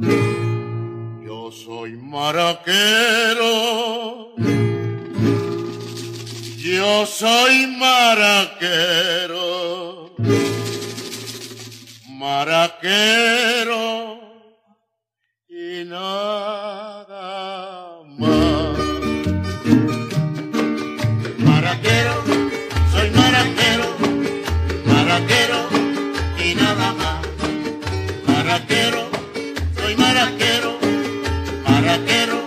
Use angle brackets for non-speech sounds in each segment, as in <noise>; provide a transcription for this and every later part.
Yo soy maraquero. Yo soy maraquero. Maraquero y nada más. Maraquero, soy maraquero, maraquero y nada más. Maraquero, maraquero, maraquero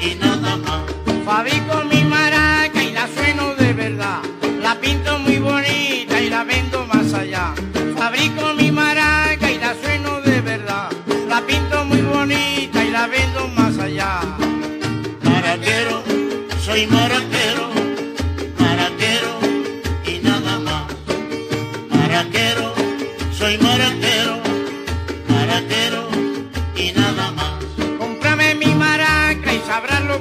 y nada más. Fabrico mi maraca y la sueno de verdad. La pinto muy bonita y la vendo más allá. Fabrico mi maraca y la sueno de verdad. La pinto muy bonita y la vendo más allá. Maraquero, soy maraquero,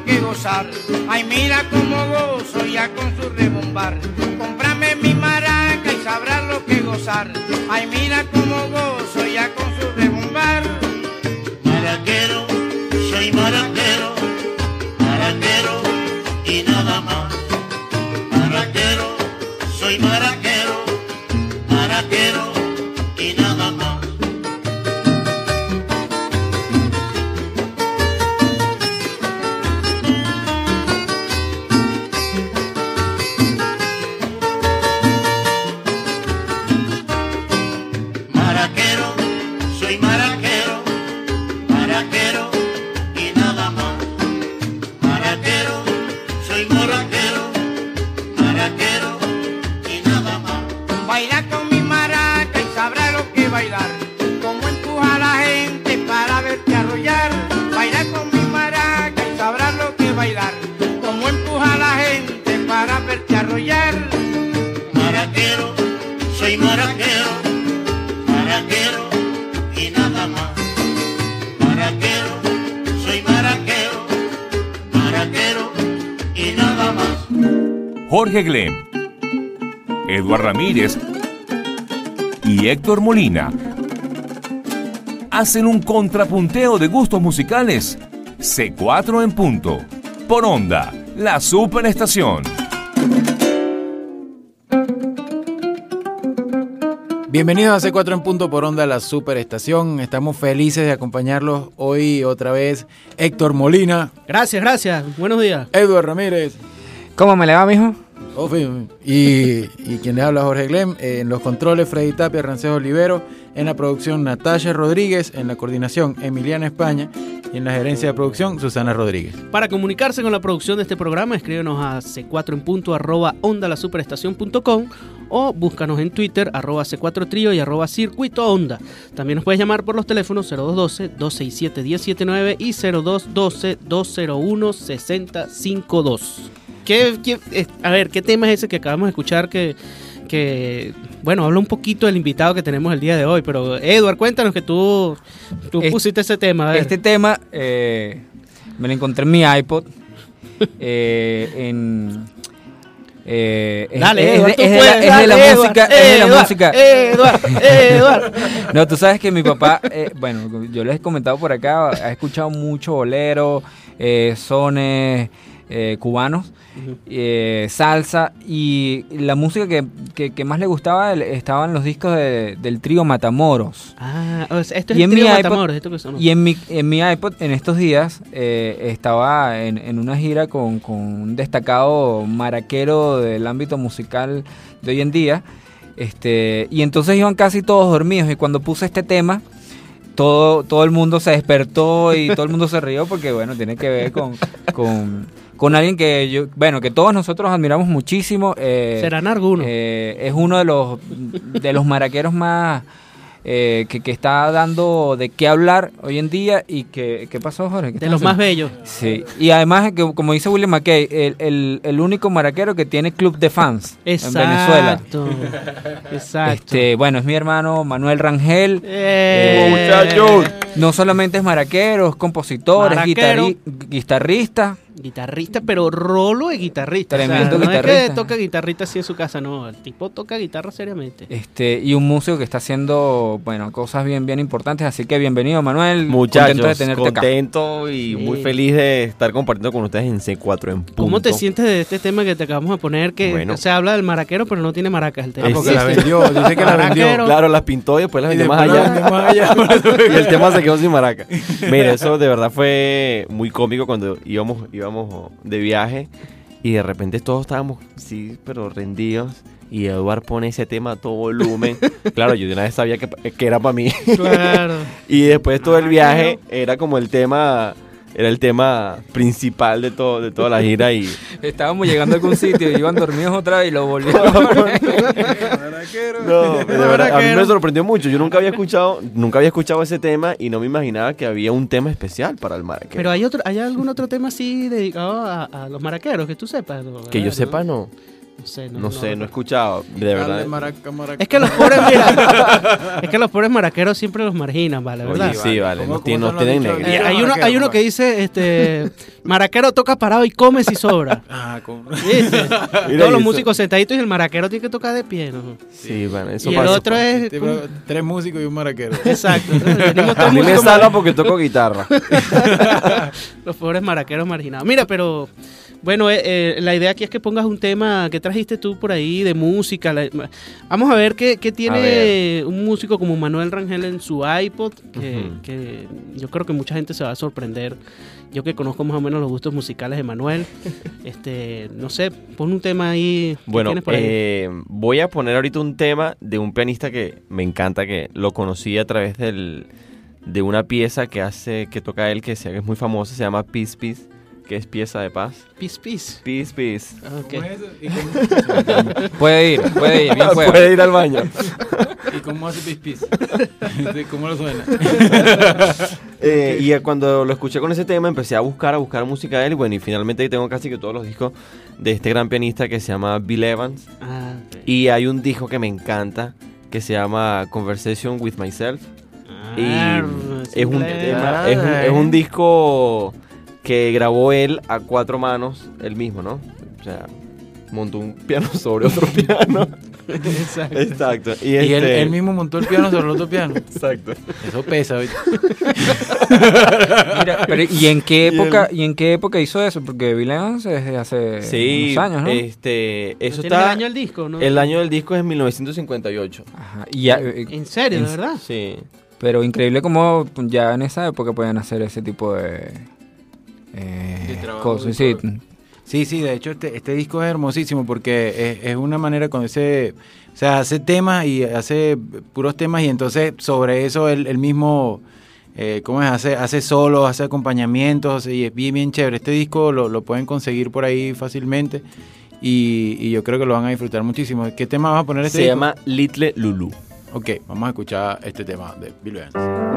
que gozar. Ay, mira cómo gozo ya con su rebombar. Cómprame mi maraca y sabrás lo que gozar. Ay, mira cómo gozo ya con su Glem, Eduard Ramírez y Héctor Molina hacen un contrapunteo de gustos musicales. C4 en punto. Por onda, la superestación. Bienvenidos a C4 en punto por onda la superestación. Estamos felices de acompañarlos hoy otra vez Héctor Molina, Gracias, gracias. Buenos días. Eduard Ramírez ¿Cómo me le va, mijo? Y, y quien les habla Jorge Glem. Eh, En los controles Freddy Tapia, Rancejo Olivero. En la producción Natalia Rodríguez. En la coordinación Emiliana España. Y en la gerencia de producción Susana Rodríguez. Para comunicarse con la producción de este programa, escríbenos a c4 en punto arroba ondalasuperestación.com o búscanos en Twitter arroba c4 trío y arroba circuito onda. También nos puedes llamar por los teléfonos 0212-267-1079 y 0212-201-6052. ¿Qué, qué- a ver, ¿qué tema es ese que acabamos de escuchar que, que, bueno, habla un poquito del invitado que tenemos el día de hoy? Pero, Edward, cuéntanos que tú, pusiste ese tema. a ver. Este tema eh, me lo encontré en mi iPod. <laughs> eh, en. eh, es- Dale, es, Edward, es de la- puedes, es de dale, la Edward, música. es de la Edward, música. Edward, Edward. <laughs> No, tú sabes que mi papá, eh, bueno, yo les he comentado por acá, ha escuchado mucho bolero, eh, sones eh, cubanos, eh, salsa y la música que, que- que más le gustaba estaban los discos de- del trío Matamoros. Ah, o sea, esto es Y el trío iPod- Matamoros, esto que. Y en mi, en mi iPod en estos días eh, estaba en, en una gira con, con un destacado maraquero del ámbito musical de hoy en día. Este, y entonces iban casi todos dormidos. Y cuando puse este tema, todo, todo el mundo se despertó y todo el mundo se rió porque bueno, tiene que ver con, <laughs> con, con alguien que yo, bueno, que todos nosotros admiramos muchísimo. eh, Serán algunos. eh, es uno de los de los maraqueros más eh, que, que está dando de qué hablar hoy en día y que ¿qué pasó Jorge? ¿Qué de los más bellos. Sí, y además que como dice William McKay, el, el- el único maraquero que tiene club de fans en Venezuela. Exacto. <laughs> Exacto. Este, bueno, es mi hermano Manuel Rangel. Eh, muchachos. No solamente es maraquero, es compositor, Maraquero. es guitarri- guitarrista, Guitarrista, pero rolo es guitarrista. Tremendo no es guitarrista. que toca guitarrista así en su casa, no. El tipo toca guitarra seriamente. Este, y un músico que está haciendo, bueno, cosas bien, bien importantes. Así que bienvenido, Manuel. Contento de Muchachos, tenerte acá. contento y Sí. muy feliz de estar compartiendo con ustedes en C4 en punto. ¿Cómo te sientes de este tema que te acabamos de poner? Que Bueno. se habla del maraquero, pero no tiene maracas el tema. Ah, porque la Existe. vendió, dice que la vendió. Claro, las pintó y después las vendió más la allá. y <laughs> el tema se quedó sin maraca. Mira, eso de verdad fue muy cómico cuando íbamos, íbamos de viaje y de repente todos estábamos, sí, pero rendidos. Y Eduard pone ese tema a todo volumen. <laughs> Claro, yo de una vez sabía que, que era para mí. Claro. <laughs> Y después todo el viaje era como el tema, era el tema principal de todo, de toda la gira y <laughs> Estábamos llegando a algún sitio y iban dormidos otra vez y lo volvieron. <laughs> No, de verdad, a mí me sorprendió mucho. Yo nunca había escuchado, nunca había escuchado ese tema y no me imaginaba que había un tema especial para el maraquero. Pero hay otro, ¿hay algún otro tema así dedicado a, a los maraqueros que tú sepas? No, que yo sepa, no. No sé, no, No sé, no he escuchado. De verdad. maraca, maraca. Es que los pobres, mira, <laughs> es que los pobres maraqueros siempre los marginan, ¿vale? ¿Verdad? Oye, sí, vale. ¿Cómo- No, cómo tienen, no. Eh, hay, uno, hay uno que dice, este, maraquero toca parado y come si sobra. <laughs> Ah. <laughs> Mira, Todos los músicos sentaditos y el maraquero tiene que tocar de pie, ¿no? Sí, bueno, eso y el pasa. otro es... Tres músicos y un maraquero. Exacto. entonces A mí me salva porque toco guitarra. Los pobres maraqueros marginados. Mira, pero bueno, eh, eh, la idea aquí es que pongas un tema que trajiste tú por ahí de música. la- vamos a ver qué, qué tiene ver. un músico como Manuel Rangel en su iPod, que, yo creo que mucha gente se va a sorprender. Yo que conozco más o menos los gustos musicales de Manuel, <laughs> este, no sé, pon un tema ahí. Bueno, tienes por ahí. eh, voy a poner ahorita un tema de un pianista que me encanta, que lo conocí a través del, de una pieza que hace, que toca él, que se- que es muy famosa, se llama Peace Peace, que es pieza de paz. Peace, peace. Peace Peace. Ok. ¿Cómo es eso? ¿Y cómo, <laughs> Puede ir, puede ir, bien <laughs> puede. Puede ir al baño. <laughs> ¿Y cómo hace pis pis? ¿Cómo lo suena? Eh, y eh, cuando lo escuché con ese tema empecé a buscar, a buscar música de él y bueno, y finalmente tengo casi que todos los discos de este gran pianista que se llama Bill Evans. Ah, ok. Y hay un disco que me encanta que se llama Conversation with Myself. Y Ah, es un, tema- es, un, es un disco que grabó él a cuatro manos, él mismo, ¿no? O sea, montó un piano <laughs> sobre otro piano. Exacto. Exacto. Y, Y él, este- él mismo montó el piano sobre el otro piano. Exacto. Eso pesa. Mira, pero ¿y en qué <laughs> Y época y en qué época hizo eso? Porque Bill Evans es de hace Sí, unos años, ¿no? este, eso ¿No tienes está... el año del disco, ¿no? El año del disco es 1958. Ajá, y ya, eh, ¿En serio, de en- verdad? Sí. pero increíble como ya en esa época pueden hacer ese tipo de, eh, De trabajo cosas. Sí. Sí, sí, de hecho este, este disco es hermosísimo porque es, es una manera con ese, o sea, hace temas y hace puros temas y entonces sobre eso él, él mismo, eh, ¿cómo es? Hace, hace solos, hace acompañamientos y es bien, bien chévere. Este disco lo, lo pueden conseguir por ahí fácilmente y, y yo creo que lo van a disfrutar muchísimo. ¿Qué tema vas a poner este Se disco? llama Little Lulu. Ok, vamos a escuchar este tema de Bill Evans.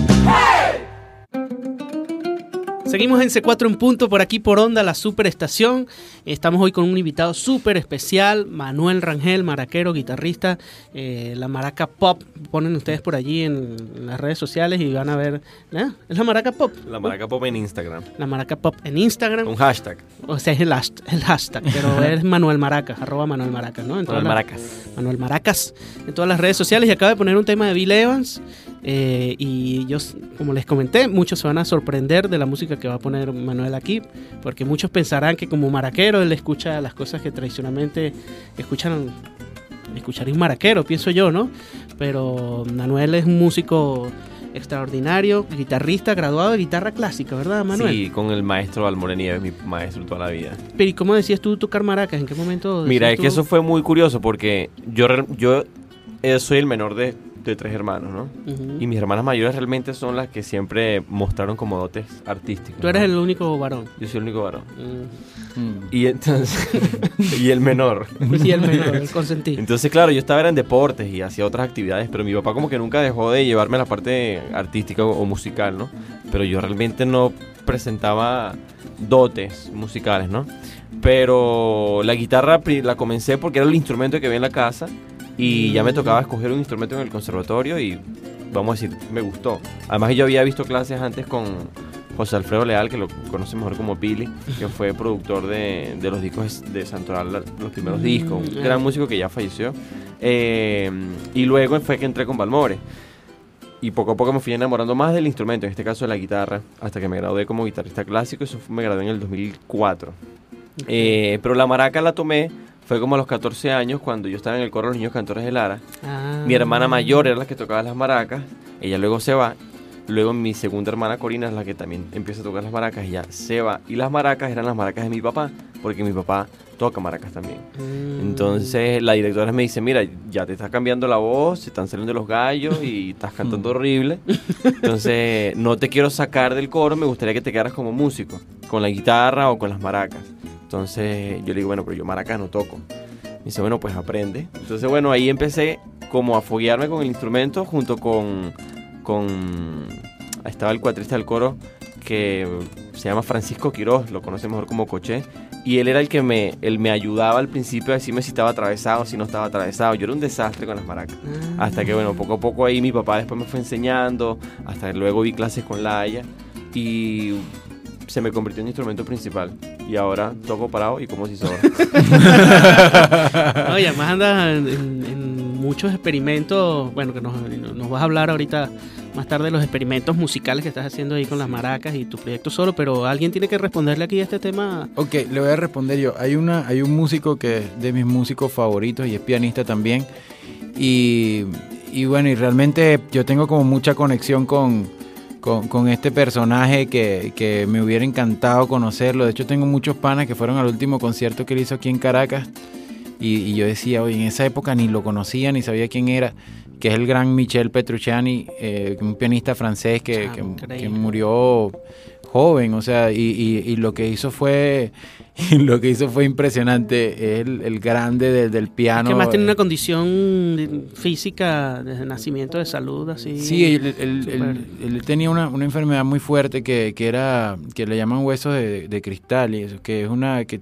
Seguimos en C4 en punto por aquí por Onda, la superestación. Estamos hoy con un invitado súper especial, Manuel Rangel, maraquero, guitarrista, eh, la maraca pop. Ponen ustedes por allí en, las redes sociales y van a ver. ¿eh? ¿Es la maraca pop? La maraca pop en Instagram. La maraca pop en Instagram. Un hashtag. O sea, es el, hashtag, el hashtag pero <laughs> es Manuel Maracas, arroba Manuel Maracas, ¿no? En Manuel Maracas. Manuel Maracas. En todas las redes sociales y acaba de poner un tema de Bill Evans. Eh, y yo, como les comenté, muchos se van a sorprender de la música que va a poner Manuel aquí, porque muchos pensarán que como maraquero él escucha las cosas que tradicionalmente escuchan, escucharía un maraquero, pienso yo, ¿no? Pero Manuel es un músico extraordinario, guitarrista, graduado de guitarra clásica, ¿verdad, Manuel? Sí, con el maestro Almorenieves, mi maestro toda la vida. Pero ¿y cómo decías tú tocar maracas? ¿En qué momento? Mira, es que eso fue muy curioso porque yo, yo eh, soy el menor de de tres hermanos, ¿no? Y mis hermanas mayores realmente son las que siempre mostraron como dotes artísticos. Tú eres el único varón. Yo soy el único varón. Mm. Y entonces. <laughs> y el menor. y el menor, el consentido. Entonces, claro, yo estaba en deportes y hacía otras actividades, pero mi papá como que nunca dejó de llevarme a la parte artística o, musical, ¿no? Pero yo realmente no presentaba dotes musicales, ¿no? Pero la guitarra la comencé porque era el instrumento que había en la casa y ya me tocaba escoger un instrumento en el conservatorio y vamos a decir, me gustó. Además yo había visto clases antes con José Alfredo Leal, que lo conoce mejor como Pili, que fue productor de, los discos de Santoral, los primeros discos, un gran músico que ya falleció. Eh, y luego fue que entré con Balmore. Y poco a poco me fui enamorando más del instrumento, en este caso de la guitarra, hasta que me gradué como guitarrista clásico, eso me gradué en el 2004. Eh, pero la maraca la tomé fue como a los 14 años cuando yo estaba en el coro de los niños cantores de Lara. Ah. Mi hermana mayor era la que tocaba las maracas, ella luego se va. Luego mi segunda hermana Corina es la que también empieza a tocar las maracas ya se va. Y las maracas eran las maracas de mi papá, porque mi papá toca maracas también. Mm. Entonces la directora me dice, mira, ya te estás cambiando la voz, se están saliendo los gallos y <laughs> estás cantando horrible. Entonces no te quiero sacar del coro, me gustaría que te quedaras como músico, con la guitarra o con las maracas. Entonces yo le digo, bueno, pero yo maracas no toco. Me dice, bueno, pues aprende. Entonces, bueno, ahí empecé como a foguearme con el instrumento junto con, con... Estaba el cuatrista del coro que se llama Francisco Quiroz, lo conoce mejor como Coché. Y él era el que me, él me ayudaba al principio a decirme si estaba atravesado, si no estaba atravesado. Yo era un desastre con las maracas. Ah. Hasta que, bueno, poco a poco ahí mi papá después me fue enseñando, hasta que luego vi clases con Laia. Y se me convirtió en instrumento principal. Y ahora toco parado y como si sobra. <laughs> <laughs> Oye, además andas en, muchos experimentos, bueno, que nos, nos, vas a hablar ahorita más tarde de los experimentos musicales que estás haciendo ahí con las maracas y tu proyecto solo, pero alguien tiene que responderle aquí a este tema. Ok, le voy a responder yo. Hay, una, hay un músico que es de mis músicos favoritos y es pianista también. Y, y bueno, y realmente yo tengo como mucha conexión con con, este personaje que, me hubiera encantado conocerlo. De hecho, tengo muchos panas que fueron al último concierto que él hizo aquí en Caracas. Y, yo decía, oye, en esa época ni lo conocía, ni sabía quién era, que es el gran Michel Petrucciani, eh, un pianista francés que, que murió joven, o sea, y, lo que hizo fue <laughs> lo que hizo fue impresionante, el, el grande del piano. que más tiene una condición física desde nacimiento de salud, así. Sí, él, tenía una, enfermedad muy fuerte que, era, que le llaman huesos de, cristal, y eso, que es una, que,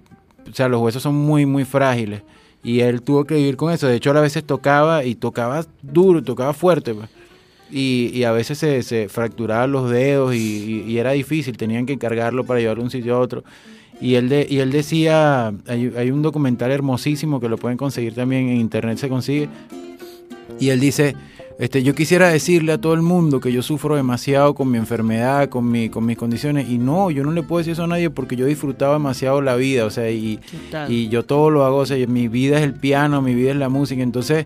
o sea, los huesos son muy, muy frágiles. Y él tuvo que vivir con eso. De hecho, a veces tocaba y tocaba duro, tocaba fuerte. Pues. Y, a veces se, se fracturaban los dedos y, era difícil, tenían que cargarlo para llevarlo de un sitio a otro. Y él, de, y él decía, hay, hay, un documental hermosísimo que lo pueden conseguir también en internet, se consigue. Y él dice, este, yo quisiera decirle a todo el mundo que yo sufro demasiado con mi enfermedad, con, mi, con mis condiciones. Y no, yo no le puedo decir eso a nadie porque yo disfrutaba demasiado la vida. O sea, y, y yo todo lo hago. O sea, mi vida es el piano, mi vida es la música. Entonces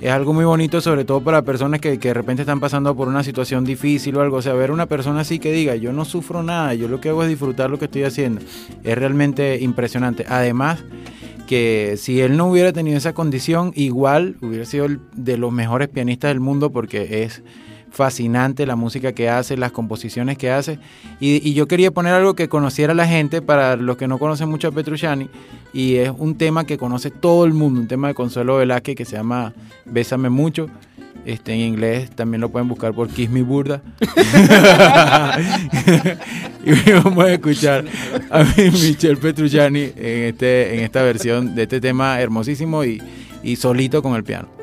es algo muy bonito, sobre todo para personas que, que, de repente están pasando por una situación difícil o algo. O sea, ver una persona así que diga, yo no sufro nada, yo lo que hago es disfrutar lo que estoy haciendo, es realmente impresionante. Además, que si él no hubiera tenido esa condición, igual hubiera sido de los mejores pianistas del mundo porque es fascinante la música que hace, las composiciones que hace. Y, y yo quería poner algo que conociera la gente para los que no conocen mucho a Petrucciani. Y es un tema que conoce todo el mundo, un tema de Consuelo Velázquez que se llama Bésame Mucho. Este, en inglés también lo pueden buscar por Kiss Me Burda. <laughs> <laughs> y vamos a escuchar a Michel Petrucciani en, este, en esta versión de este tema hermosísimo y, y solito con el piano.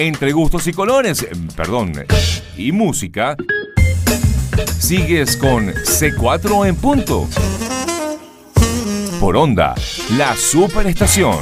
Entre gustos y colores, eh, perdón, y música, sigues con C4 en punto. Por onda, la superestación.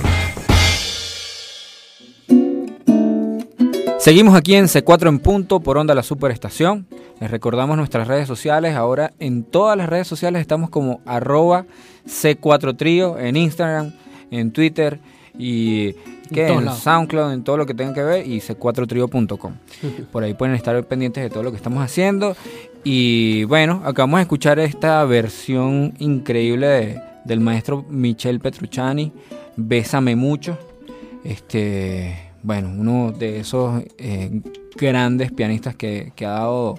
Seguimos aquí en C4 en punto por Onda La Superestación. Les recordamos nuestras redes sociales. Ahora en todas las redes sociales estamos como arroba C4 Trío en Instagram, en Twitter y todos en. SoundCloud, en todo lo que tenga que ver y c4trio.com. <laughs> Por ahí pueden estar pendientes de todo lo que estamos haciendo. Y bueno, acabamos de escuchar esta versión increíble de- del maestro Michel Petrucciani, Bésame mucho. Este, bueno, uno de esos eh, grandes pianistas que, que ha dado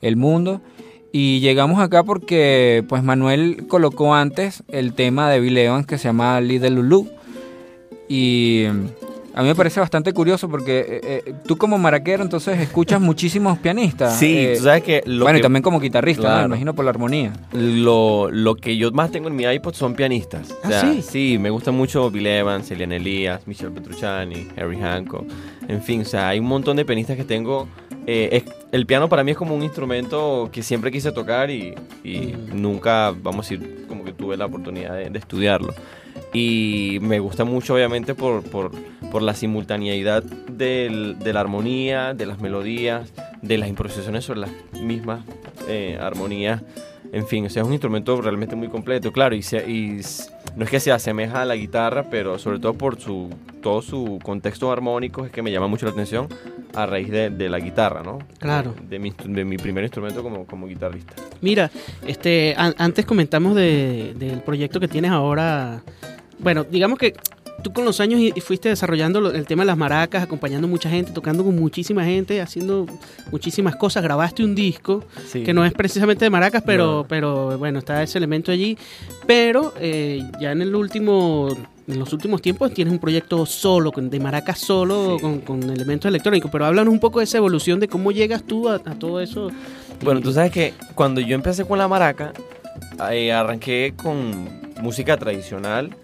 el mundo. Y llegamos acá porque pues Manuel colocó antes el tema de Bill Evans que se llama Little Lulu. Y a mí me parece bastante curioso porque eh, eh, tú como maraquero entonces escuchas <laughs> muchísimos pianistas. Sí, Eh, tú sabes que lo bueno, que- y también como guitarrista, me imagino por la armonía. Lo, lo que yo más tengo en mi iPod son pianistas. O ¿Ah, sea, sí? me gusta mucho Bill Evans, Eliana Elías, Michelle Petrucciani, Harry Hancock. En fin, o sea, hay un montón de pianistas que tengo. Eh, es- el piano para mí es como un instrumento que siempre quise tocar y, y nunca, vamos a decir, como que tuve la oportunidad de, de estudiarlo. Y me gusta mucho, obviamente, por, por, por la simultaneidad del- de la armonía, de las melodías, de las improvisaciones sobre las mismas eh, armonías. En fin, o sea, es un instrumento realmente muy completo, claro, y, se- y no es que se asemeja a la guitarra, pero sobre todo por su todo su contexto armónico es que me llama mucho la atención a raíz de, de la guitarra, ¿no? Claro. De, mi, instru- de mi primer instrumento como, como guitarrista. Mira, este, an- antes comentamos de- del proyecto que tienes ahora. Bueno, digamos que tú con los años y- y fuiste desarrollando el tema de las maracas, acompañando mucha gente, tocando con muchísima gente, haciendo muchísimas cosas. Grabaste un disco Sí. que no es precisamente de maracas, pero, No. pero bueno, está ese elemento allí. Pero eh, ya en el último, en los últimos tiempos tienes un proyecto solo, de maracas solo, Sí. con, con elementos electrónicos. Pero háblanos un poco de esa evolución de cómo llegas tú a, a todo eso. Bueno, tú sabes que cuando yo empecé con la maraca, eh, arranqué con música tradicional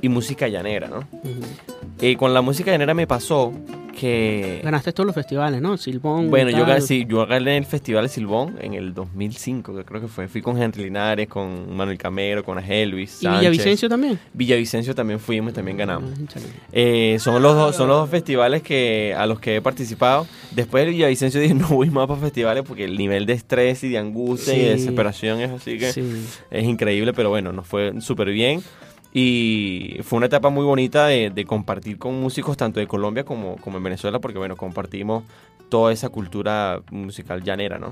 y música llanera, ¿no? Eh, con la música llanera me pasó que... Ganaste todos los festivales, ¿no? Silbón. Bueno, yo, gané- sí, yo gané el Festival de Silbón en el 2005, que creo que fue. Fui con Henry Linares, con Manuel Camero, con Elvis. ¿Y Villavicencio también? Villavicencio también fuimos, también ganamos. Ah. Eh, son, los dos, son los dos festivales que, a los que he participado. Después de Villavicencio dije, <laughs> no voy más para festivales porque el nivel de estrés y de angustia y de desesperación es así que Sí. es increíble, pero bueno, nos fue súper bien. Y fue una etapa muy bonita de, de compartir con músicos tanto de Colombia como, como en Venezuela, porque bueno, compartimos toda esa cultura musical llanera, ¿no?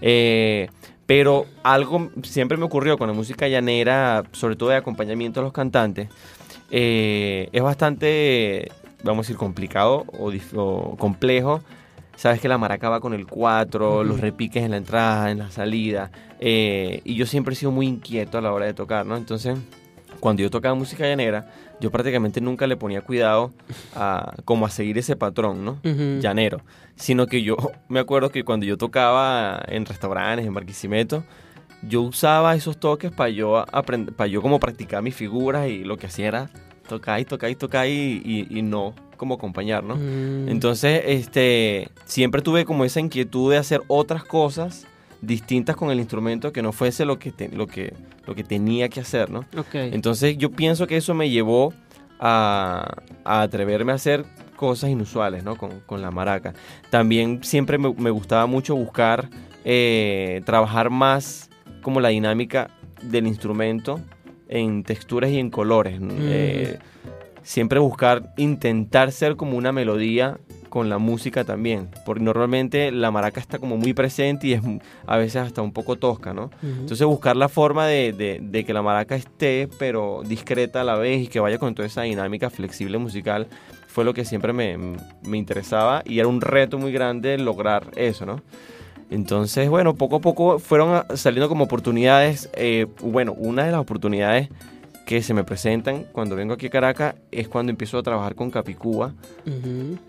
Eh, pero algo siempre me ocurrió con la música llanera, sobre todo de acompañamiento a los cantantes, eh, es bastante, vamos a decir, complicado o complejo. Sabes que la maraca va con el 4, los repiques en la entrada, en la salida. eh, y yo siempre he sido muy inquieto a la hora de tocar, ¿no? Entonces, cuando yo tocaba música llanera, yo prácticamente nunca le ponía cuidado a como a seguir ese patrón, ¿no? Ujú. llanero, sino que yo <laughs> me acuerdo que cuando yo tocaba en restaurantes, en Barquisimeto, yo usaba esos toques para yo aprender, para yo como practicar mis figuras y lo que hacía era tocar y tocar y tocar y, y- y no como acompañar, ¿no? Mm. Entonces, este, siempre tuve como esa inquietud de hacer otras cosas distintas con el instrumento que no fuese lo que, te- lo que, lo que tenía que hacer, ¿no? Entonces yo pienso que eso me llevó a, a atreverme a hacer cosas inusuales, ¿no? Con, con la maraca. También siempre me, me gustaba mucho buscar eh, trabajar más como la dinámica del instrumento en texturas y en colores. Eh, siempre buscar, intentar ser como una melodía con la música también, porque normalmente la maraca está como muy presente y es a veces hasta un poco tosca, ¿no? Ujú. Entonces buscar la forma de, de- de que la maraca esté, pero discreta a la vez y que vaya con toda esa dinámica flexible musical, fue lo que siempre me, me interesaba y era un reto muy grande lograr eso, ¿no? Entonces, bueno, poco a poco fueron saliendo como oportunidades. eh, bueno, una de las oportunidades que se me presentan cuando vengo aquí a Caracas es cuando empiezo a trabajar con Capicúa,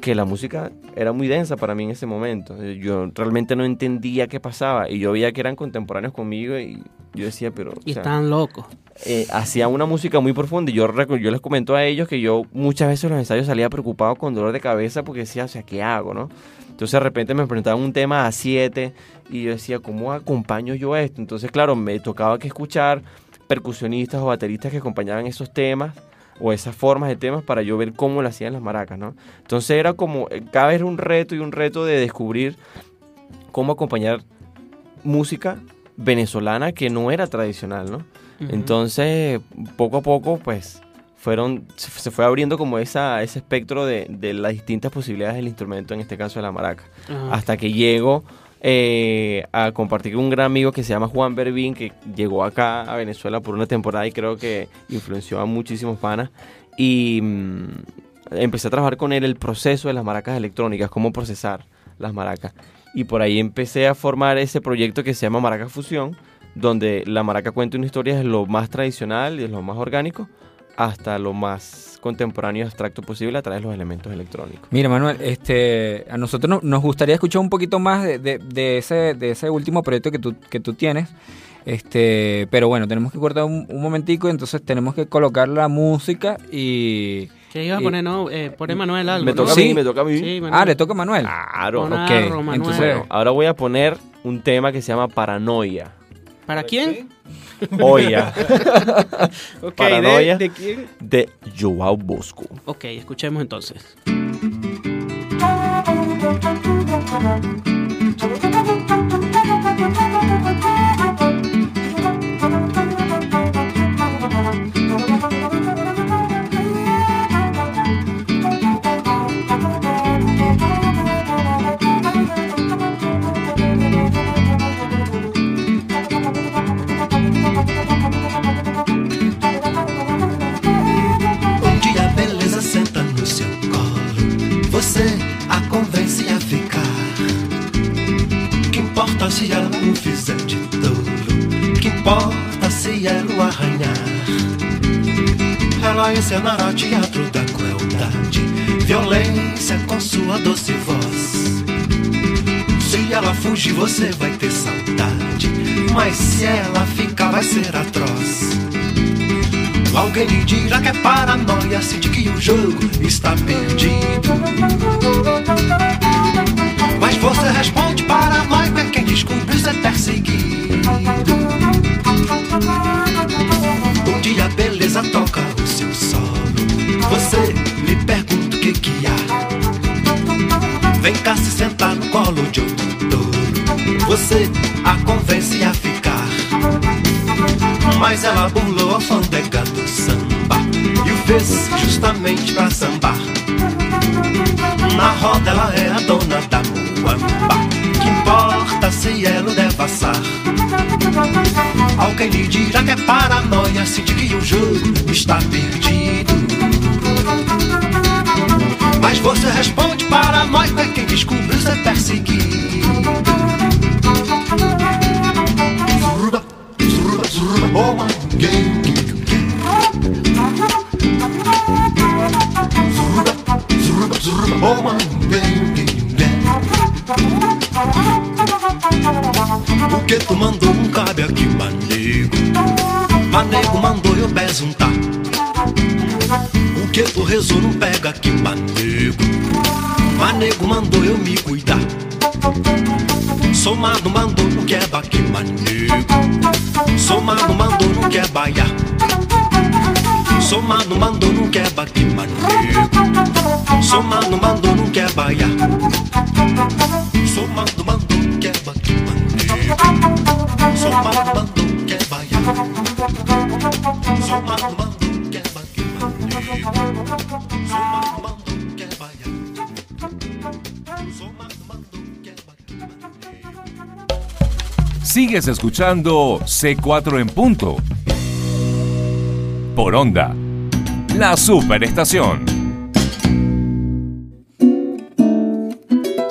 que la música era muy densa para mí en ese momento. Yo realmente no entendía qué pasaba y yo veía que eran contemporáneos conmigo y yo decía, pero... Y o sea, están locos. eh, hacía una música muy profunda y yo, yo les comento a ellos que yo muchas veces en los ensayos salía preocupado con dolor de cabeza porque decía, o sea, ¿qué hago, no? Entonces de repente me presentaban un tema a siete y yo decía, ¿cómo acompaño yo esto? Entonces, claro, me tocaba que escuchar percusionistas o bateristas que acompañaban esos temas o esas formas de temas para yo ver cómo lo hacían las maracas, ¿no? Entonces era como, eh, cada vez era un reto y un reto de descubrir cómo acompañar música venezolana que no era tradicional, ¿no? Entonces, poco a poco, pues, fueron, se fue abriendo como esa, ese espectro de, de las distintas posibilidades del instrumento, en este caso de la maraca. Hasta que llego eh, a compartir con un gran amigo que se llama Juan Berbín, que llegó acá a Venezuela por una temporada y creo que influenció a muchísimos panas. Y mm, empecé a trabajar con él el proceso de las maracas electrónicas, cómo procesar las maracas. Y por ahí empecé a formar ese proyecto que se llama Maraca Fusión, donde la maraca cuenta una historia desde lo más tradicional y desde lo más orgánico hasta lo más contemporáneo y abstracto posible a través de los elementos electrónicos. Mira, Manuel, este, a nosotros no- nos gustaría escuchar un poquito más de, de- de ese, de ese último proyecto que tú, que tú tienes. Este, pero bueno, tenemos que cortar un, un momentico, entonces tenemos que colocar la música y... ¿Qué ibas a poner? No, eh, pone Manuel algo. Me ¿no? Sí. me toca a mí. Sí, Manuel. Ah, le toca a Manuel. Claro. Pon ok, arro, Manuel. entonces- Bueno, ahora voy a poner un tema que se llama Paranoia. ¿Para quién? Oya, <laughs> Ok, Paranoia. ¿de, de quién? de Joao Bosco. Ok, escuchemos entonces. Importa se ela o fizer de tolo? Que importa se ela o arranhar? Ela encenará teatro da crueldade, violência com sua doce voz. Se ela fugir, você vai ter saudade. Mas se ela ficar, vai ser atroz. Alguém lhe dirá que é paranoia, sente que o jogo está perdido. Mas você responde paranoico, perseguido. Um dia a beleza toca o seu solo. Você lhe pergunta o que que há. Vem cá se sentar no colo de outro touro. Você a convence a ficar. Mas ela burlou a fandega do samba E o fez justamente pra sambar Na roda ela é a dona da muamba Que importa se ela o devassar Alguém lhe dirá que é paranoia Sente que o jogo está perdido Mas você responde paranoico É quem descobriu ser perseguido Zuruba, zuruba, zuruba, oh my. Zuruba, zuruba, zuruba, oh my gang, gang, gang. O que tu mandou não cabe aqui, manego. Manego mandou eu besuntar. O que tu rezou não pega aqui, manego. Manego mandou eu me cuidar. Somado mandou não quebra aqui, manego. Somado mandou não quer baiar. Somado mandou não quer aqui, manego. Somado mandou não quer baiar. Sigues escuchando C4 en punto. Por onda. La superestación.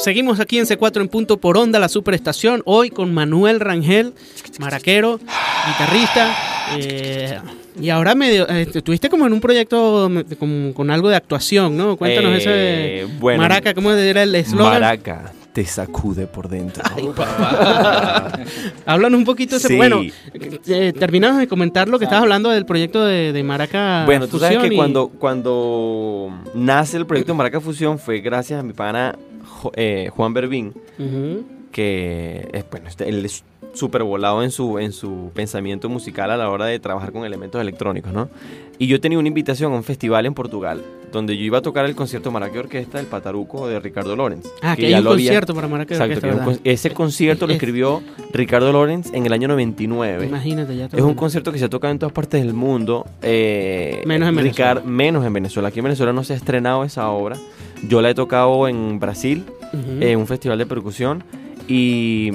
Seguimos aquí en C4 en punto por onda, la superestación. Hoy con Manuel Rangel, maraquero, guitarrista. eh, y ahora medio, eh, estuviste como en un proyecto con, con algo de actuación, ¿no? Cuéntanos Eh, ese bueno. maraca, ¿cómo era el eslogan? Maraca te sacude por dentro. Háblanos <laughs> un poquito de ese. Sí. Bueno, eh, terminamos de comentar lo que estabas hablando del proyecto de, de Maraca. Bueno, tú sabes Fusión que y- cuando, cuando nace el proyecto de Maraca Fusión fue gracias a mi pana Jo- eh, Juan Berbín, que es, bueno, este- él es súper volado en su, en su pensamiento musical a la hora de trabajar con elementos electrónicos, ¿no? Y yo tenía una invitación a un festival en Portugal, donde yo iba a tocar el concierto Maraca Orquesta del Pataruco de Ricardo Lorenz. Ah, que, hay ya un lo había- concierto para Maraca. Exacto, Orquesta, que con- ese concierto lo <laughs> Es- escribió Ricardo Lorenz en el año 99. Imagínate, ya Es un concierto que se ha tocado en todas partes del mundo. eh, Menos en Venezuela. Ricard- menos en Venezuela. Aquí en Venezuela no se ha estrenado esa obra. Yo la he tocado en Brasil, Ujú. en un festival de percusión. Y,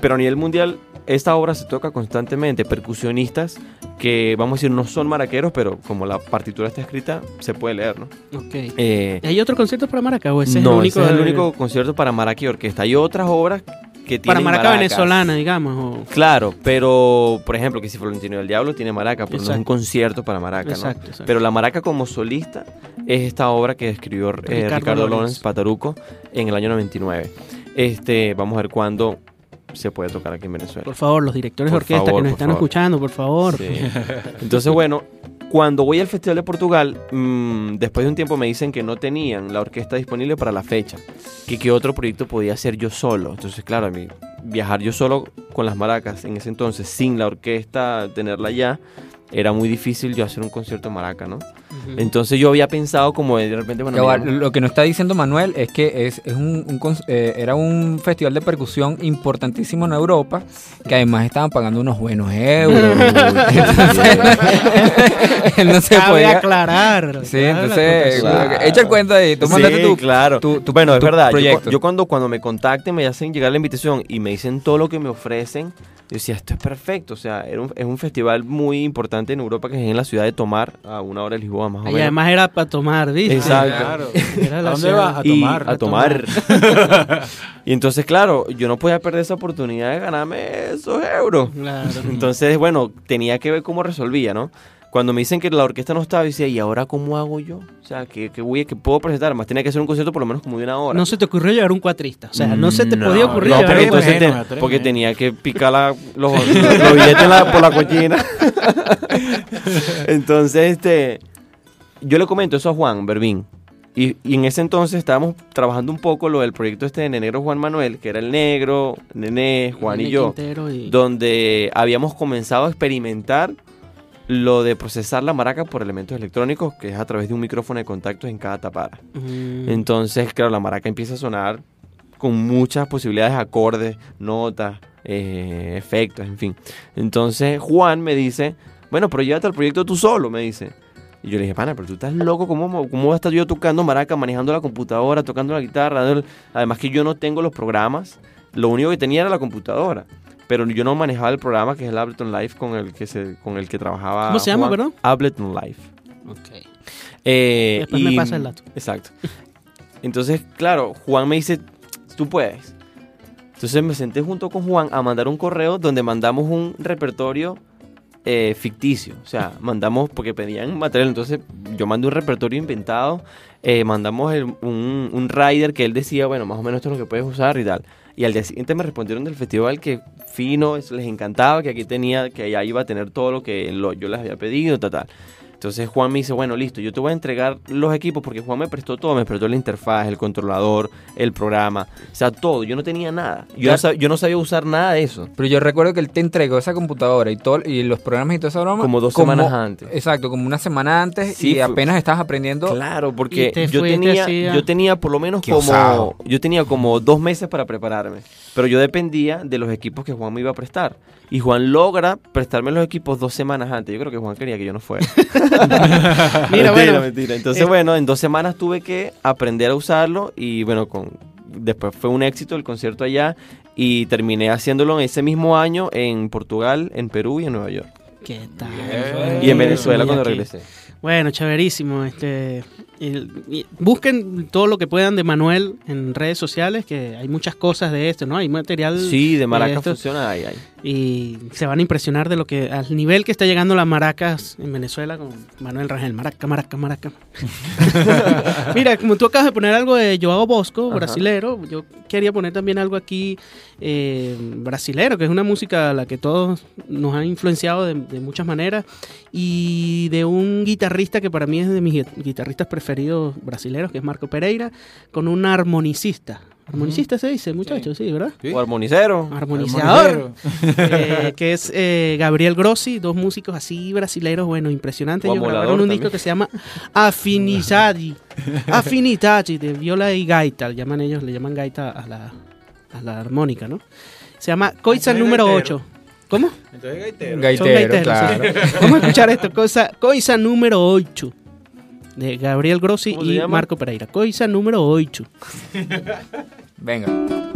pero a nivel mundial esta obra se toca constantemente, percusionistas que, vamos a decir, no son maraqueros, pero como la partitura está escrita, se puede leer, ¿no? Ok. Eh, ¿Hay otros conciertos para maraca o ese no, es el único? ese es el de- único concierto para maraca y orquesta. Hay otras obras que tienen Para maraca maracas. venezolana, digamos. o- Claro, pero por ejemplo, que si Florentino del Diablo tiene maraca, pero no es un concierto para maraca, ¿no? Exacto, exacto. Pero la maraca como solista es esta obra que escribió eh, Ricardo Ricardo, Pataruco en el año 99. Este, vamos a ver cuándo se puede tocar aquí en Venezuela. Por favor, los directores de Por orquesta favor, que nos están favor. escuchando, por favor. Sí. <laughs> Entonces, bueno, cuando voy al Festival de Portugal, mm, después de un tiempo me dicen que no tenían la orquesta disponible para la fecha, que qué otro proyecto podía hacer yo solo. Entonces, claro, a mí viajar yo solo con las maracas en ese entonces, sin la orquesta, tenerla ya, era muy difícil yo hacer un concierto de maraca, ¿no? Ujú. Entonces yo había pensado como de repente, bueno, mira, lo que nos está diciendo Manuel es que es, es un, un eh, era un festival de percusión importantísimo en Europa, que además estaban pagando unos buenos euros. Entonces, <laughs> él no se Cabe podía... aclarar. Sí, entonces. Claro. echa el cuento ahí, tú mandaste Sí, tu, claro. tu, tu- bueno, es tu verdad. Yo, proyecto. cu- yo cuando, cuando me contacten, me hacen llegar la invitación y me dicen todo lo que me ofrecen, yo decía, esto es perfecto. O sea, era un- es un festival muy importante en Europa que es en la ciudad de Tomar, a una hora de Lisboa más o Y además era para tomar, ¿viste? Exacto. Claro. <laughs> Era la ¿A dónde vas? A Y- tomar. A tomar. <laughs> y entonces, claro, yo no podía perder esa oportunidad de ganarme esos euros. Claro. Entonces, bueno, tenía que ver cómo resolvía, ¿no? Cuando me dicen que la orquesta no estaba, yo decía, ¿y ahora cómo hago yo? O sea, ¿qué, qué voy, qué puedo presentar? Más tenía que hacer un concierto por lo menos como de una hora. No se te ocurrió llevar un cuatrista. O sea, no se te No, podía ocurrir No, llevar pero un entonces te- porque tenía que picar la- <laughs> los, los billetes la- por la cochina. entonces, este, yo le comento eso a Juan Berbín. Y, y en ese entonces estábamos trabajando un poco lo del proyecto este de Negro Juan Manuel, que era el negro, Nené, Juan y Nene yo, y- donde habíamos comenzado a experimentar lo de procesar la maraca por elementos electrónicos, que es a través de un micrófono de contactos en cada tapara. Mm. Entonces, claro, la maraca empieza a sonar con muchas posibilidades, acordes, notas, eh, efectos, en fin. Entonces, Juan me dice, bueno, pero llévate al proyecto tú solo, me dice. Y yo le dije, pana, pero tú estás loco, ¿cómo, cómo voy a estar yo tocando maraca, manejando la computadora, tocando la guitarra? dándole-?" Además que yo no tengo los programas, lo único que tenía era la computadora. Pero yo no manejaba el programa que es el Ableton Live con el que se, con el que trabajaba. ¿Cómo se llama, Juan. perdón? Ableton Live. Ok. Eh, Después me pasa el dato. Exacto. Entonces, claro, Juan me dice, tú puedes. Entonces me senté junto con Juan a mandar un correo donde mandamos un repertorio eh, ficticio. O sea, mandamos, porque pedían material, entonces yo mandé un repertorio inventado, eh, mandamos un, un rider que él decía, bueno, más o menos esto es lo que puedes usar y tal. Y al día siguiente me respondieron del festival que fino, les encantaba, que aquí tenía, que allá iba a tener todo lo que lo- yo les había pedido, tal, tal. Entonces Juan me dice, bueno, listo, yo te voy a entregar los equipos porque Juan me prestó todo, me prestó la interfaz, el controlador, el programa, o sea, todo, yo no tenía nada. Yo, no, Ya. sab- yo no sabía usar nada de eso. Pero yo recuerdo que él te entregó esa computadora y todo y los programas y toda esa broma. Como dos semanas antes. Exacto, como una semana antes Sí, y fue- apenas estabas aprendiendo. Claro, porque te yo tenía, yo tenía por lo menos Qué como, osado. yo tenía como dos meses para prepararme, pero yo dependía de los equipos que Juan me iba a prestar. Y Juan logra prestarme los equipos dos semanas antes. Yo creo que Juan quería que yo no fuera. <laughs> <laughs> Mira, mentira, bueno. mentira. Entonces, eh, bueno, en dos semanas tuve que aprender a usarlo y bueno, con después fue un éxito el concierto allá y terminé haciéndolo en ese mismo año en Portugal, en Perú y en Nueva York. ¿Qué tal? Y en Venezuela cuando aquí. regresé. Bueno, chéverísimo. Este, y busquen todo lo que puedan de Manuel en redes sociales, que hay muchas cosas de esto, ¿no? Hay material Sí, de Maracas funciona ahí, ahí. y se van a impresionar de lo que al nivel que está llegando las maracas en Venezuela con Manuel Rangel. Maraca, maraca, maraca. <laughs> <laughs> Mira, como tú acabas de poner algo de Joao Bosco, Ajá. brasilero, yo quería poner también algo aquí eh, brasilero, que es una música a la que todos nos ha influenciado de, muchas maneras y de un guitarrista que para mí es de mis gui- guitarristas preferidos brasileros, que es Marco Pereira, con un armonicista. Armonicista se dice, muchachos, sí, ¿verdad? Sí. O armonicero. Armonizador. eh, que es eh, Gabriel Grossi, dos músicos así brasileros, bueno, impresionantes. O Ellos grabaron un disco que se llama Afinidade. Afinidade, de viola y gaita. Le llaman ellos, le llaman gaita a la, a la armónica, ¿no? Se llama Coisa Entonces, número gaitero. 8. ¿Cómo? Entonces, gaitero. Son Gaitero, gaiteros, claro. sí. Vamos a escuchar esto. Cosa, Coisa número 8. De Gabriel Grossi ¿Cómo se y? Marco Pereira. Coisa número 8. Venga.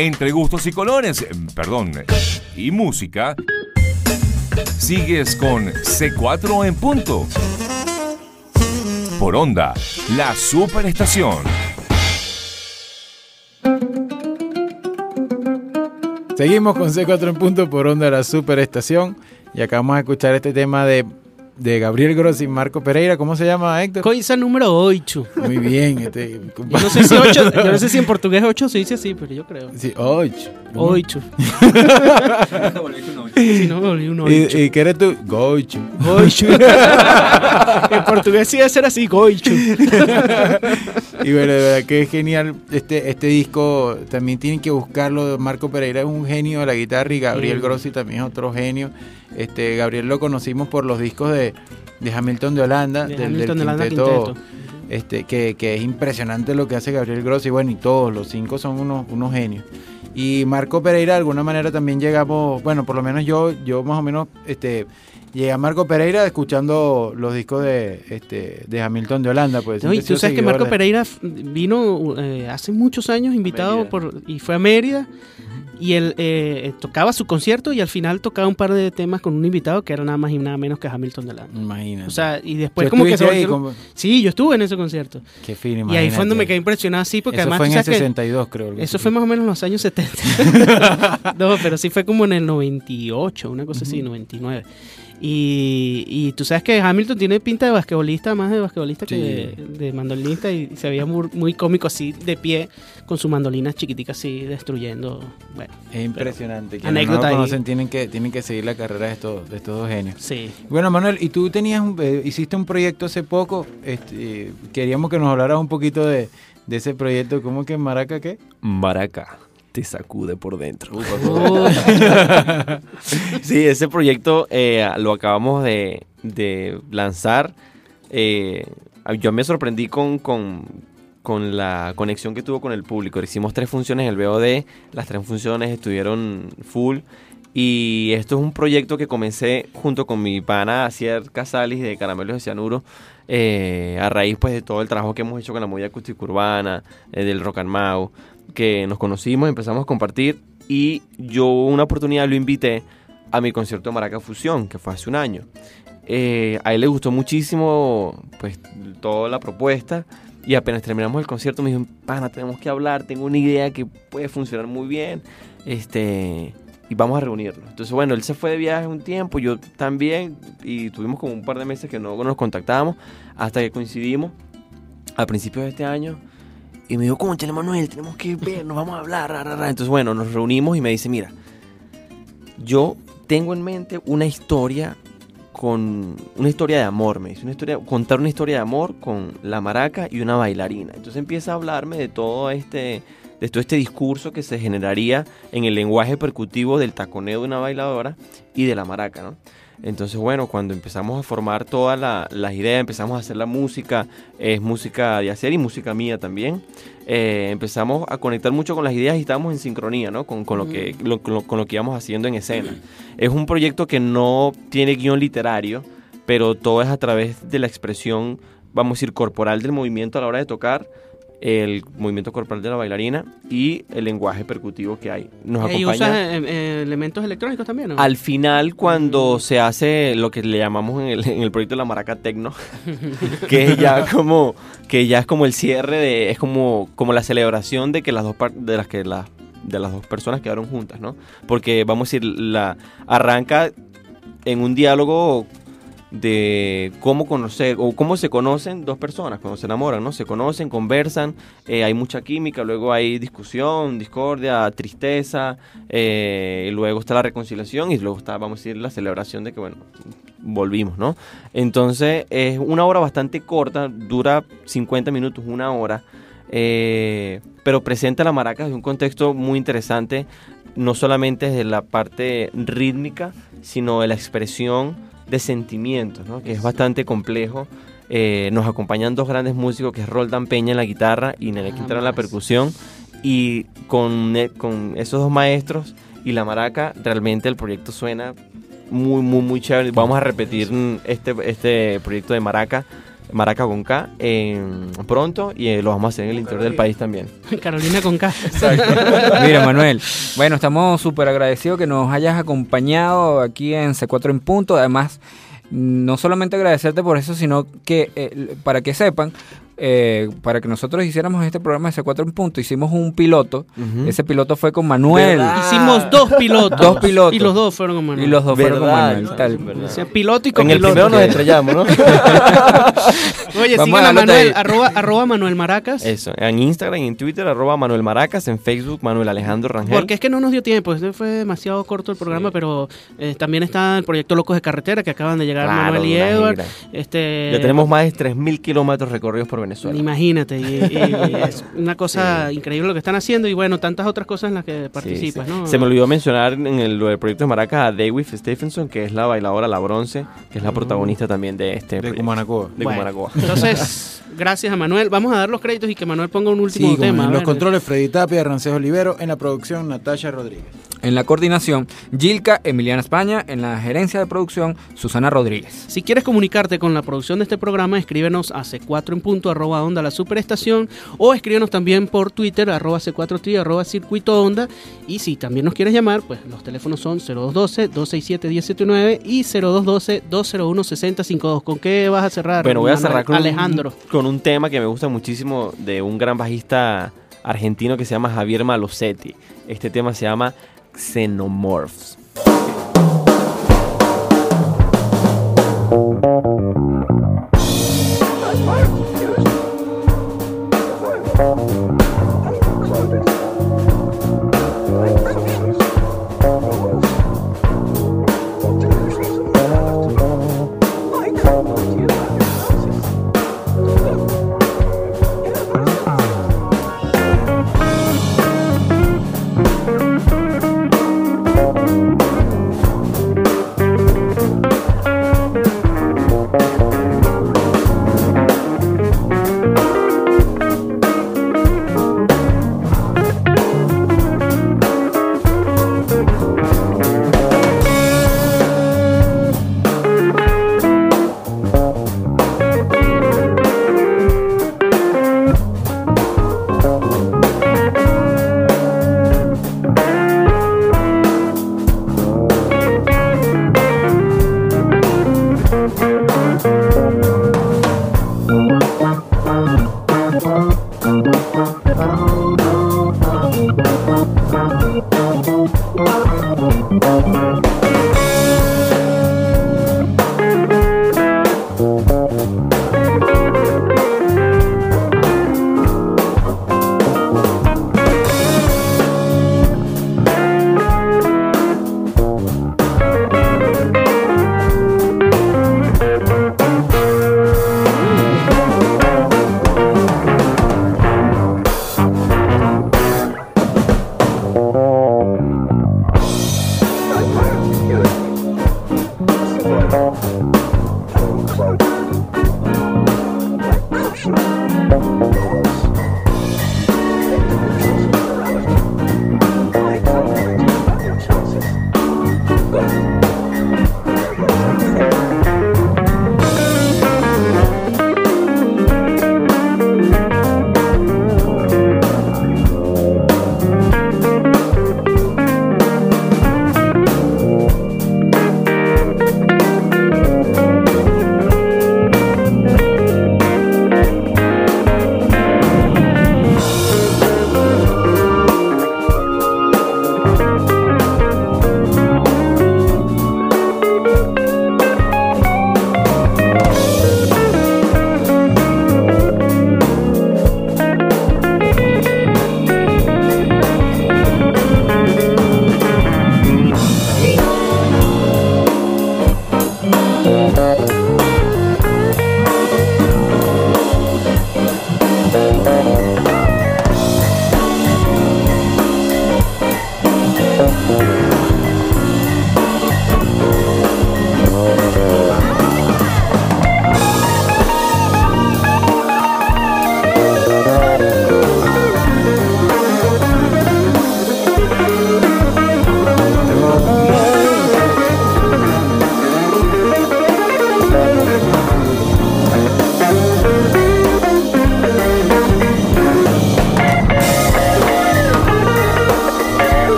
Entre gustos y colores, eh, perdón, y música, sigues con C4 en punto. Por onda, la superestación. Seguimos con C4 en punto por onda la superestación y acabamos de escuchar este tema de, de Gabriel Grossi y Marco Pereira. ¿Cómo se llama, Héctor? Coisa número 8. Muy bien. Este, <laughs> Yo no sé si ocho, yo no sé si en <laughs> portugués 8 se dice así, pero yo creo. Sí, ocho. 8. <laughs> Si no me volví un 8. ¿Y, y qué eres tú? Goicho. Goicho. en portugués sí debe ser así, goicho. Y bueno, de verdad que es genial. Este, este disco también tienen que buscarlo. Marco Pereira es un genio de la guitarra y Gabriel. Grossi también es otro genio. Este, Gabriel lo conocimos por los discos de, de Hamilton de Holanda, De del, Hamilton del de Holanda quinteto. Este, que, que es impresionante lo que hace Gabriel Grossi. Bueno, y todos los cinco son unos, unos genios. Y Marco Pereira, de alguna manera también llegamos, bueno, por lo menos yo, yo más o menos, este, llegué a Marco Pereira escuchando los discos de, este, de Hamilton de Holanda. Pues, No, y tú sabes que Marco de- Pereira vino eh, hace muchos años invitado por y fue a Mérida y él eh, tocaba su concierto y al final tocaba un par de temas con un invitado que era nada más y nada menos que Hamilton de Holanda. Imagínate. O sea, y después ¿Tú como que se ahí? volvieron- Como- Sí, yo estuve en ese concierto. Qué fino, Y ahí imagínate. fue donde me quedé impresionado así porque Eso además fue en el sabes que 62, creo. eso fue más o menos en los años 70. <laughs> <laughs> no, pero sí fue como en el 98, una cosa así, 99. Y, y tú sabes que Hamilton tiene pinta de basquetbolista, más de basquetbolista que de, de mandolinista, y se veía muy, muy cómico así de pie, con su mandolina chiquitica así destruyendo. Bueno, Es impresionante. Quienes Anécdota no lo conocen tienen que, tienen que seguir la carrera de estos, de estos dos genios. sí. Bueno, Manuel, y tú tenías un- eh, hiciste un proyecto hace poco. Este, queríamos que nos hablaras un poquito de, de ese proyecto. ¿Cómo que Maraca qué? Maraca te sacude por dentro. <laughs> <laughs> Sí, ese proyecto eh, lo acabamos de, de lanzar, eh, yo me sorprendí con, con, con la conexión que tuvo con el público. Hicimos tres funciones en el BOD, las tres funciones estuvieron full. Y esto es un proyecto que comencé junto con mi pana Acier Casalis de Caramelos de Cianuro, eh, a raíz pues de todo el trabajo que hemos hecho con la movida acústica urbana, eh, del rock and mau, que nos conocimos, empezamos a compartir y yo una oportunidad lo invité a mi concierto de Maraca Fusión, que fue hace un año. Eh, a él le gustó muchísimo pues toda la propuesta y apenas terminamos el concierto me dijo, pana, tenemos que hablar, tengo una idea que puede funcionar muy bien. Este, y vamos a reunirnos. Entonces, bueno, él se fue de viaje un tiempo, yo también, y tuvimos como un par de meses que no nos contactábamos hasta que coincidimos a principios de este año. Y me dijo, conchale Manuel, tenemos que ver, nos vamos a hablar. Entonces, bueno, nos reunimos y me dice, mira, yo tengo en mente una historia con una historia de amor, me dice, una historia, contar una historia de amor con la maraca y una bailarina. Entonces empieza a hablarme de todo este de todo este discurso que se generaría en el lenguaje percutivo del taconeo de una bailadora y de la maraca, ¿no? Entonces, bueno, cuando empezamos a formar todas las ideas, empezamos a hacer la música, es música de hacer y música mía también, eh, empezamos a conectar mucho con las ideas y estábamos en sincronía, ¿no? Con, lo que, con lo que íbamos haciendo en escena. Es un proyecto que no tiene guion literario, pero todo es a través de la expresión, vamos a decir, corporal del movimiento a la hora de tocar, el movimiento corporal de la bailarina y el lenguaje percutivo que hay. Nos ¿Y acompaña usas eh, eh, elementos electrónicos también? ¿no? al final cuando se hace lo que le llamamos en el, en el proyecto de la maraca tecno, <laughs> que ya como que ya es como el cierre de es como como la celebración de que las dos de las que las de las dos personas quedaron juntas, ¿no? Porque vamos a decir la arranca en un diálogo de cómo conocer o cómo se conocen dos personas cuando se enamoran, ¿no? Se conocen, conversan, eh, hay mucha química, luego hay discusión, discordia, tristeza, eh, luego está la reconciliación y luego está, vamos a decir, la celebración de que, bueno, volvimos, ¿no? Entonces es una obra bastante corta, dura 50 minutos, una hora, eh, pero presenta la maraca desde un contexto muy interesante, no solamente desde la parte rítmica, sino de la expresión de sentimientos, ¿no? que es bastante complejo. Eh, nos acompañan dos grandes músicos, que es Roldán Peña en la guitarra y Nene Quintero en la percusión. Y con, con esos dos maestros y la maraca, realmente el proyecto suena muy, muy, muy chévere. Vamos a repetir mm, este, este proyecto de maraca, maraca con K, pronto y eh, lo vamos a hacer en el interior del país también. <laughs> Carolina con K. <laughs> Mira, Manuel, bueno, estamos súper agradecidos que nos hayas acompañado aquí en C4 en punto. Además, no solamente agradecerte por eso, sino que eh, para que sepan, eh, para que nosotros hiciéramos este programa de C4 en punto, hicimos un piloto. Ese piloto fue con Manuel. ¿Verdad? Hicimos dos pilotos. Dos pilotos. Y los dos fueron con Manuel. Y los dos fueron con Manuel. tal. verdad. O sea, piloto y En con el piloto. primero nos estrellamos, ¿no? <laughs> Oye, sigan a Manuel, arroba, arroba Manuel Maracas. Eso, en Instagram y en Twitter, arroba Manuel Maracas, en Facebook, Manuel Alejandro Rangel. Porque es que no nos dio tiempo, este fue demasiado corto el programa, pero eh, también está el proyecto Locos de Carretera, que acaban de llegar Claro, Manuel y Edward. Este, Ya tenemos más de 3.000 kilómetros recorridos por Venezuela. Imagínate, y, y <laughs> es una cosa increíble lo que están haciendo y bueno, tantas otras cosas en las que participas, sí. ¿no? Se me olvidó mencionar en el, del proyecto de Maracas a David Stephenson, que es la bailadora La Bronce, que es la protagonista también de este De proyecto. Cumanacoa. De Bueno, Cumanacoa. Entonces, <laughs> gracias a Manuel. Vamos a dar los créditos y que Manuel ponga un último tema. en los controles Freddy Tapia, Rancés Olivero, en la producción Natasha Rodríguez. En la coordinación, Gilka Emiliana España. En la gerencia de producción, Susana Rodríguez. Si quieres comunicarte con la producción de este programa, escríbenos a c4 en punto arroba onda la superestación o escríbenos también por Twitter arroba c4tri arroba circuito onda y si también nos quieres llamar, pues los teléfonos son 0212-267-1079 y 0212-201-6052. ¿Con qué vas a cerrar? Bueno, voy a cerrar con Alejandro. Un, con un tema que me gusta muchísimo de un gran bajista argentino que se llama Javier Malosetti. Este tema se llama Xenomorphs. Música